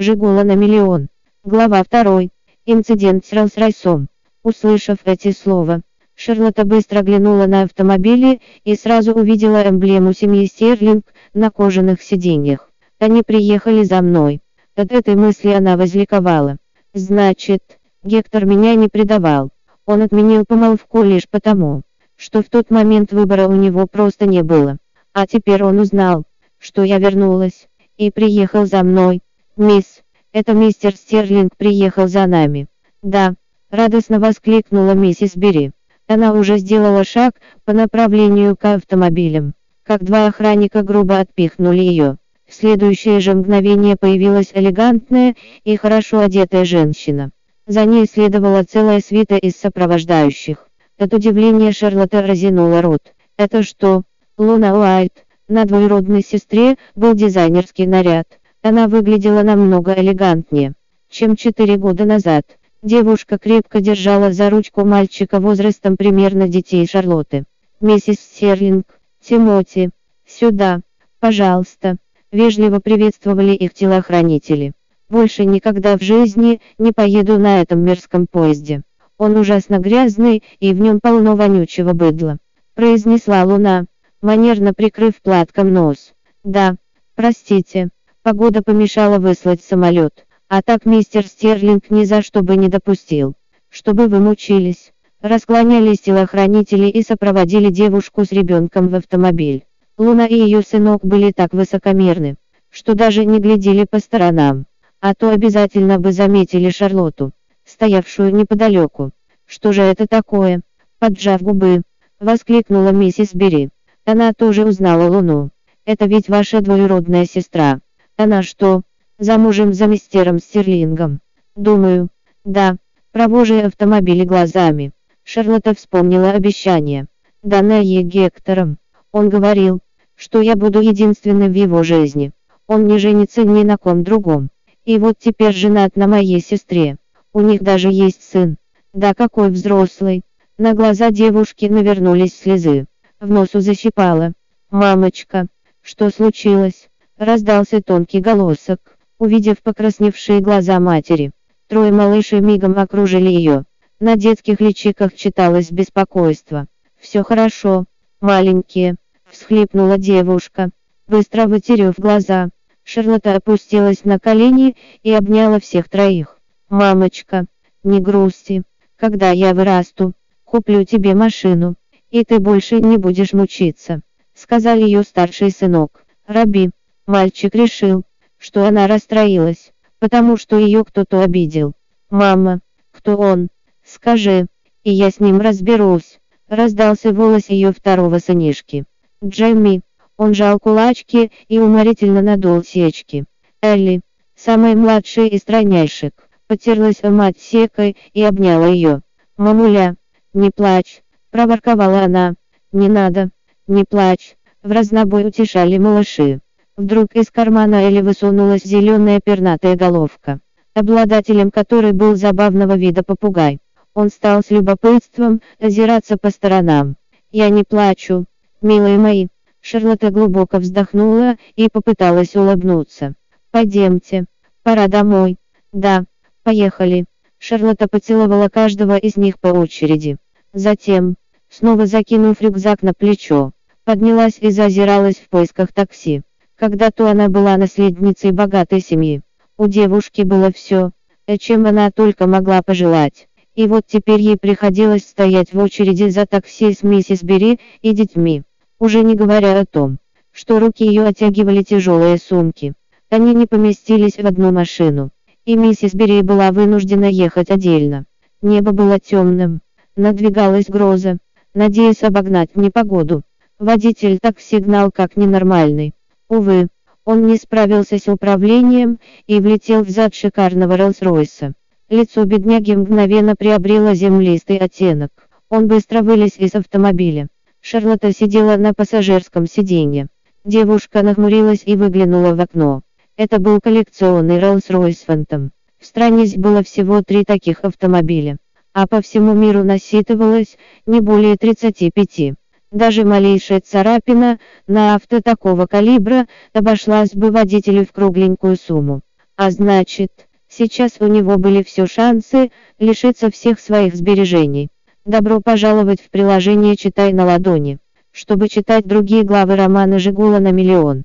Жигула на миллион. Глава 2. Инцидент с Роллс-Ройсом. Услышав эти слова, Шарлотта быстро глянула на автомобили и сразу увидела эмблему семьи Стерлинг на кожаных сиденьях. Они приехали за мной. От этой мысли она возликовала. Значит, Гектор меня не предавал. Он отменил помолвку лишь потому, что в тот момент выбора у него просто не было. А теперь он узнал, что я вернулась, и приехал за мной. «Мисс, это мистер Стерлинг приехал за нами». «Да», — радостно воскликнула миссис Бери. Она уже сделала шаг по направлению к автомобилям, как два охранника грубо отпихнули ее. В следующее же мгновение появилась элегантная и хорошо одетая женщина. За ней следовала целая свита из сопровождающих. От удивления Шарлотта разинула рот. «Это что?» Луна Уайт. На двоюродной сестре был дизайнерский наряд. Она выглядела намного элегантнее, чем четыре года назад. Девушка крепко держала за ручку мальчика возрастом примерно детей Шарлотты. «Миссис Серлинг, Тимоти, сюда, пожалуйста», вежливо приветствовали их телохранители. «Больше никогда в жизни не поеду на этом мерзком поезде. Он ужасно грязный и в нем полно вонючего быдла», произнесла Луна, манерно прикрыв платком нос. «Да, простите». Погода помешала выслать самолет, а так мистер Стерлинг ни за что бы не допустил, чтобы вы мучились. Расклонялись телохранители и сопроводили девушку с ребенком в автомобиль. Луна и ее сынок были так высокомерны, что даже не глядели по сторонам, а то обязательно бы заметили Шарлоту, стоявшую неподалеку. «Что же это такое?» Поджав губы, воскликнула миссис Бери. Она тоже узнала Луну. «Это ведь ваша двоюродная сестра». Она что, замужем за мистером Стерлингом? Думаю, да, провожая автомобили глазами. Шарлотта вспомнила обещание, данное ей Гектором. Он говорил, что я буду единственным в его жизни. Он не женится ни на ком другом. И вот теперь женат на моей сестре. У них даже есть сын. Да какой взрослый. На глаза девушки навернулись слезы. В носу защипала. «Мамочка, что случилось?» Раздался тонкий голосок, увидев покрасневшие глаза матери. Трое малышей мигом окружили ее. На детских личиках читалось беспокойство. «Все хорошо, маленькие», — всхлипнула девушка, быстро вытерев глаза. Шарлотта опустилась на колени и обняла всех троих. «Мамочка, не грусти. Когда я вырасту, куплю тебе машину, и ты больше не будешь мучиться», — сказал ее старший сынок, Раби. Мальчик решил, что она расстроилась, потому что ее кто-то обидел. «Мама, кто он? Скажи, и я с ним разберусь», раздался голос ее второго сынишки. Джейми, он жал кулачки и уморительно надул сечки. Элли, самая младшая из тройняшек, потерлась мать секой и обняла ее. «Мамуля, не плачь», проворковала она. «Не надо, не плачь», в разнобой утешали малыши. Вдруг из кармана Эли высунулась зеленая пернатая головка, обладателем которой был забавного вида попугай. Он стал с любопытством озираться по сторонам. «Я не плачу, милые мои». Шарлотта глубоко вздохнула и попыталась улыбнуться. «Пойдемте, пора домой». «Да, поехали». Шарлотта поцеловала каждого из них по очереди. Затем, снова закинув рюкзак на плечо, поднялась и зазиралась в поисках такси. Когда-то она была наследницей богатой семьи. У девушки было все, чем она только могла пожелать. И вот теперь ей приходилось стоять в очереди за такси с миссис Бери и детьми. Уже не говоря о том, что руки ее оттягивали тяжелые сумки. Они не поместились в одну машину. И миссис Бери была вынуждена ехать отдельно. Небо было темным. Надвигалась гроза. Надеясь обогнать непогоду. Водитель так сигнал как ненормальный. Увы, он не справился с управлением и влетел в зад шикарного Роллс-Ройса. Лицо бедняги мгновенно приобрело землистый оттенок. Он быстро вылез из автомобиля. Шарлотта сидела на пассажирском сиденье. Девушка нахмурилась и выглянула в окно. Это был коллекционный Rolls-Royce Phantom. В стране было всего три таких автомобиля, а по всему миру насчитывалось не более 35. Даже малейшая царапина на авто такого калибра обошлась бы водителю в кругленькую сумму. А значит, сейчас у него были все шансы лишиться всех своих сбережений. Добро пожаловать в приложение «Читай на ладони». Чтобы читать другие главы романа «Жигула на миллион».